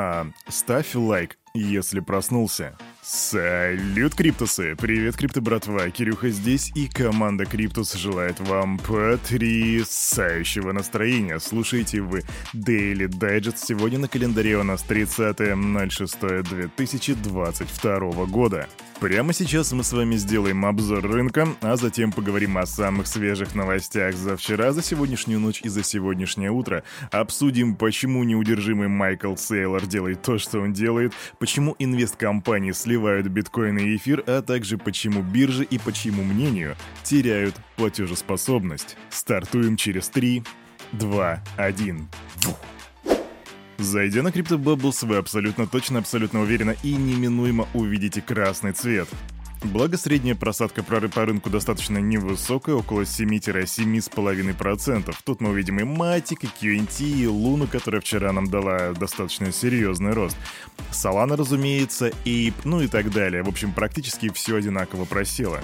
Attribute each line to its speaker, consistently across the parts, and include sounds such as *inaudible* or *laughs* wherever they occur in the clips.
Speaker 1: А ставь лайк, если проснулся. Салют, Криптусы! Привет, Крипто братва! Кирюха здесь, и команда Криптус желает вам потрясающего настроения. Слушайте вы Daily Digest. Сегодня на календаре у нас 30.06.2022 года. Прямо сейчас мы с вами сделаем обзор рынка, а затем поговорим о самых свежих новостях за вчера, за сегодняшнюю ночь и за сегодняшнее утро. Обсудим, почему неудержимый Майкл Сейлор делает то, что он делает, почему инвесткомпании сливают биткоин и эфир, а также почему биржи и по чьему мнению теряют платежеспособность. Стартуем через 3, 2, 1. Фух. Зайдя на CryptoBubbles, вы абсолютно точно, абсолютно уверенно и неминуемо увидите красный цвет. Благо, средняя просадка прорыва по рынку достаточно невысокая, около 7-7,5%. Тут мы увидим и Matic, и QNT, и Luna, которая вчера нам дала достаточно серьезный рост. Solana, разумеется, Ape, ну и так далее. В общем, практически все одинаково просело.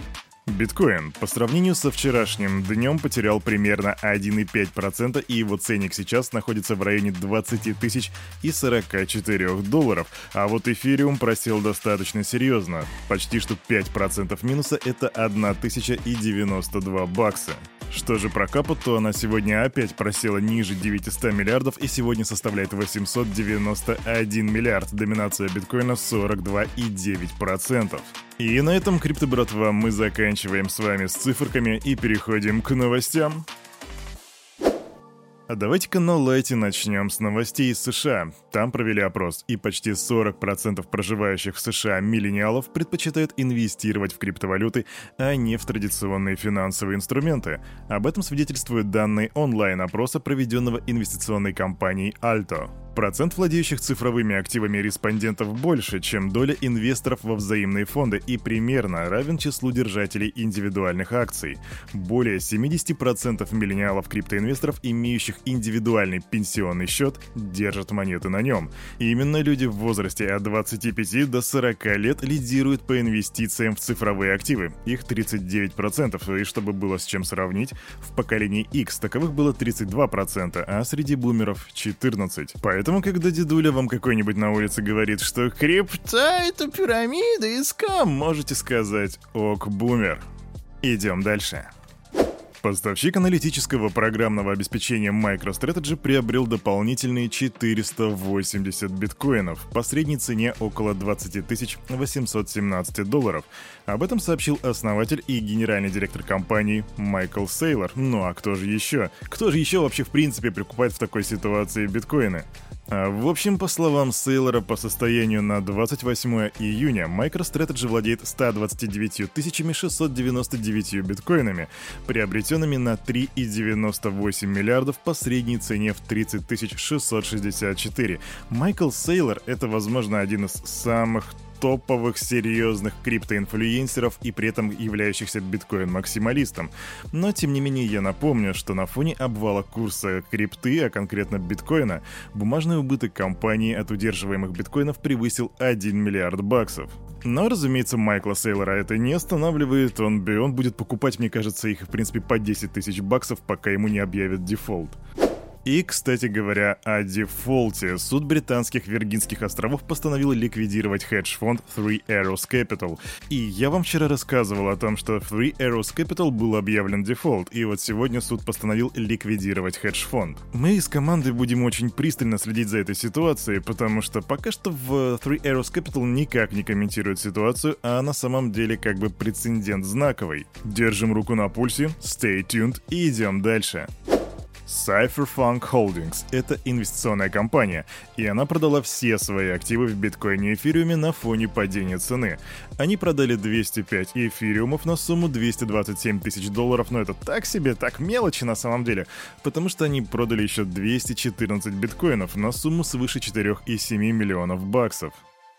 Speaker 1: Биткоин по сравнению со вчерашним днем потерял примерно 1,5% и его ценник сейчас находится в районе 20 тысяч и 44 долларов. А вот эфириум просел достаточно серьезно. Почти что 5% минуса это 1092 бакса. Что же про капу, то она сегодня опять просела ниже 900 миллиардов и сегодня составляет 891 миллиард. Доминация биткоина 42,9%. И на этом, крипто братва, мы заканчиваем с вами с циферками и переходим к новостям. А давайте-ка на лайте начнем с новостей из США. Там провели опрос, и почти 40% проживающих в США миллениалов предпочитают инвестировать в криптовалюты, а не в традиционные финансовые инструменты. Об этом свидетельствуют данные онлайн-опроса, проведенного инвестиционной компанией Alto. Процент владеющих цифровыми активами респондентов больше, чем доля инвесторов во взаимные фонды и примерно равен числу держателей индивидуальных акций. Более 70% миллениалов криптоинвесторов, имеющих индивидуальный пенсионный счет, держат монеты на нем. И именно люди в возрасте от 25 до 40 лет лидируют по инвестициям в цифровые активы. Их 39%, и чтобы было с чем сравнить, в поколении X таковых было 32%, а среди бумеров 14%. Поэтому Поэтому, когда дедуля вам какой-нибудь на улице говорит, что крипта — это пирамида и скам, можете сказать «ок, бумер». Идем дальше. Поставщик аналитического программного обеспечения MicroStrategy приобрел дополнительные 480 биткоинов по средней цене около 20 817 долларов. Об этом сообщил основатель и генеральный директор компании Майкл Сейлор. Ну а кто же еще? Кто же еще вообще в принципе прикупает в такой ситуации биткоины? А, в общем, по словам Сейлора, по состоянию на 28 июня MicroStrategy владеет 129 699 биткоинами, приобретенными на 3,98 миллиардов по средней цене в 30 664. Майкл Сейлор — это, возможно, один из самых топовых серьезных криптоинфлюенсеров и при этом являющихся биткоин-максималистом. Но тем не менее я напомню, что на фоне обвала курса крипты, а конкретно биткоина, бумажный убыток компании от удерживаемых биткоинов превысил 1 миллиард баксов. Но, разумеется, Майкла Сейлора это не останавливает, он, он будет покупать, мне кажется, их в принципе по 10 тысяч баксов, пока ему не объявят дефолт. И, кстати говоря, о дефолте. Суд британских Виргинских островов постановил ликвидировать хедж-фонд Three Arrows Capital. И я вам вчера рассказывал о том, что Three Arrows Capital был объявлен дефолт, и вот сегодня суд постановил ликвидировать хедж-фонд. Мы из команды будем очень пристально следить за этой ситуацией, потому что пока что в Three Arrows Capital никак не комментирует ситуацию, а на самом деле как бы прецедент знаковый. Держим руку на пульсе, stay tuned и идем дальше. Cypherpunk Holdings — это инвестиционная компания, и она продала все свои активы в биткоине и эфириуме на фоне падения цены. Они продали 205 эфириумов на сумму 227 тысяч долларов, но это так себе, так мелочи на самом деле, потому что они продали еще 214 биткоинов на сумму свыше 4,7 миллионов баксов.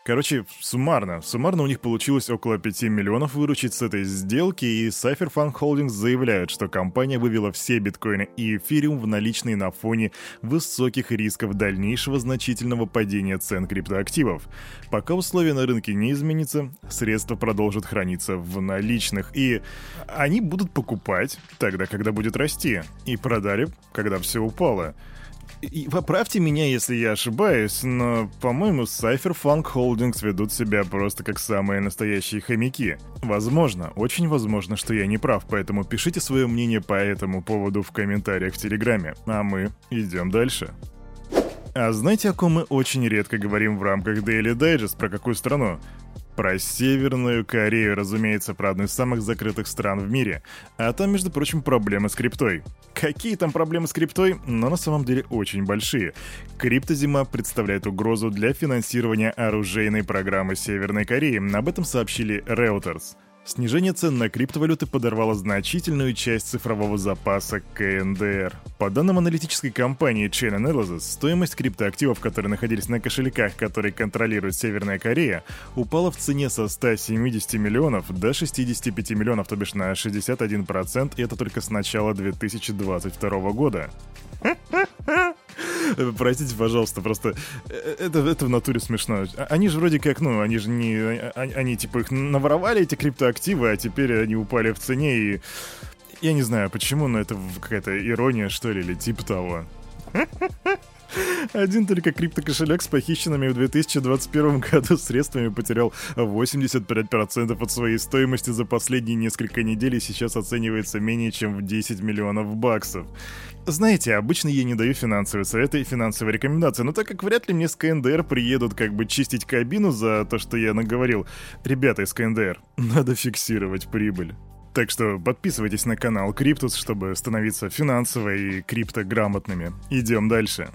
Speaker 1: Короче, суммарно. Суммарно у них получилось около 5 миллионов выручить с этой сделки, и Cypherpunk Holdings заявляют, что компания вывела все биткоины и эфириум в наличные на фоне высоких рисков дальнейшего значительного падения цен криптоактивов. Пока условия на рынке не изменятся, средства продолжат храниться в наличных, и они будут покупать тогда, когда будет расти, и продали, когда все упало. И поправьте меня, если я ошибаюсь, но, по-моему, Cypherpunk Holdings ведут себя просто как самые настоящие хомяки. Возможно, очень возможно, что я не прав, поэтому пишите свое мнение по этому поводу в комментариях в Телеграме, а мы идем дальше. А знаете, о ком мы очень редко говорим в рамках Daily Digest, про какую страну? Про Северную Корею, разумеется, про одну из самых закрытых стран в мире. А там, между прочим, проблемы с криптой. Какие там проблемы с криптой? Но на самом деле очень большие. Криптозима представляет угрозу для финансирования оружейной программы Северной Кореи. Об этом сообщили Reuters. Снижение цен на криптовалюты подорвало значительную часть цифрового запаса КНДР. По данным аналитической компании Chain Analysis, стоимость криптоактивов, которые находились на кошельках, которые контролирует Северная Корея, упала в цене со 170 миллионов до 65 миллионов, то бишь на 61%, и это только с начала 2022 года. *laughs* Простите, пожалуйста, просто э, это, это в натуре смешно. А, они же вроде как, ну, они же не... А, они, они типа их наворовали, эти криптоактивы, а теперь они упали в цене и... Я не знаю почему, но это какая-то ирония, что ли, или типа того. Один только криптокошелек с похищенными в 2021 году средствами потерял 85% от своей стоимости за последние несколько недель и сейчас оценивается менее чем в 10 миллионов баксов. Знаете, обычно я не даю финансовые советы и финансовые рекомендации, но так как вряд ли мне с КНДР приедут как бы чистить кабину за то, что я наговорил, ребята из КНДР, надо фиксировать прибыль. Так что подписывайтесь на канал Криптус, чтобы становиться финансово и криптограмотными. Идем дальше.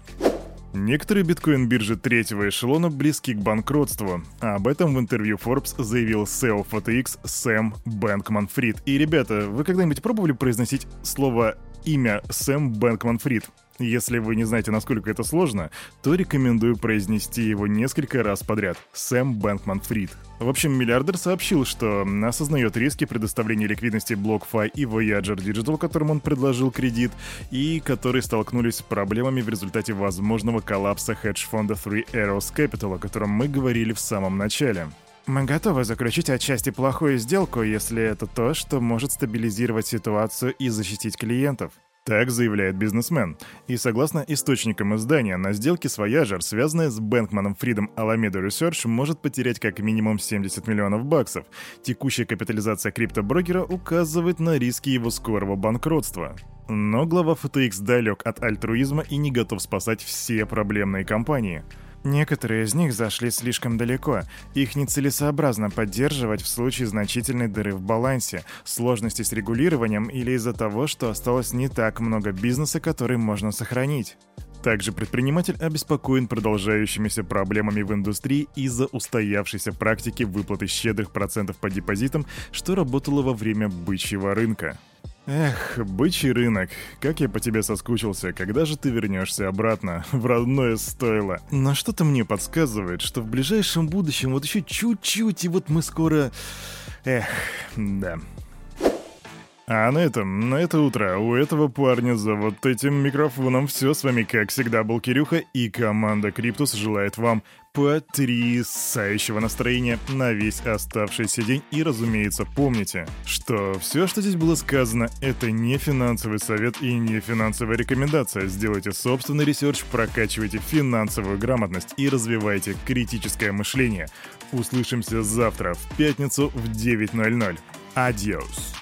Speaker 1: Некоторые биткоин-биржи третьего эшелона близки к банкротству. А об этом в интервью Forbes заявил CEO FTX Сэм Бэнкман Фрид. И, ребята, вы когда-нибудь пробовали произносить слово имя Сэм Бэнкман Фрид? Если вы не знаете, насколько это сложно, то рекомендую произнести его несколько раз подряд. Сэм Бэнкман Фрид. В общем, миллиардер сообщил, что осознает риски предоставления ликвидности BlockFi и Voyager Digital, которым он предложил кредит, и которые столкнулись с проблемами в результате возможного коллапса хедж-фонда Three Arrows Capital, о котором мы говорили в самом начале. Мы готовы заключить отчасти плохую сделку, если это то, что может стабилизировать ситуацию и защитить клиентов. Так заявляет бизнесмен. И согласно источникам издания, на сделке с Voyager, связанная с Бэнкманом Фридом Alameda Research, может потерять как минимум 70 миллионов баксов. Текущая капитализация криптоброкера указывает на риски его скорого банкротства. Но глава FTX далек от альтруизма и не готов спасать все проблемные компании. Некоторые из них зашли слишком далеко. Их нецелесообразно поддерживать в случае значительной дыры в балансе, сложности с регулированием или из-за того, что осталось не так много бизнеса, который можно сохранить. Также предприниматель обеспокоен продолжающимися проблемами в индустрии из-за устоявшейся практики выплаты щедрых процентов по депозитам, что работало во время бычьего рынка. Эх, бычий рынок, как я по тебе соскучился, когда же ты вернешься обратно, в родное стойло. Но что-то мне подсказывает, что в ближайшем будущем вот еще чуть-чуть, и вот мы скоро... Эх, да. А на этом, на это утро у этого парня за вот этим микрофоном все с вами, как всегда, был Кирюха, и команда Криптус желает вам потрясающего настроения на весь оставшийся день. И, разумеется, помните, что все, что здесь было сказано, это не финансовый совет и не финансовая рекомендация. Сделайте собственный research, прокачивайте финансовую грамотность и развивайте критическое мышление. Услышимся завтра в пятницу в 9.00. Адиос.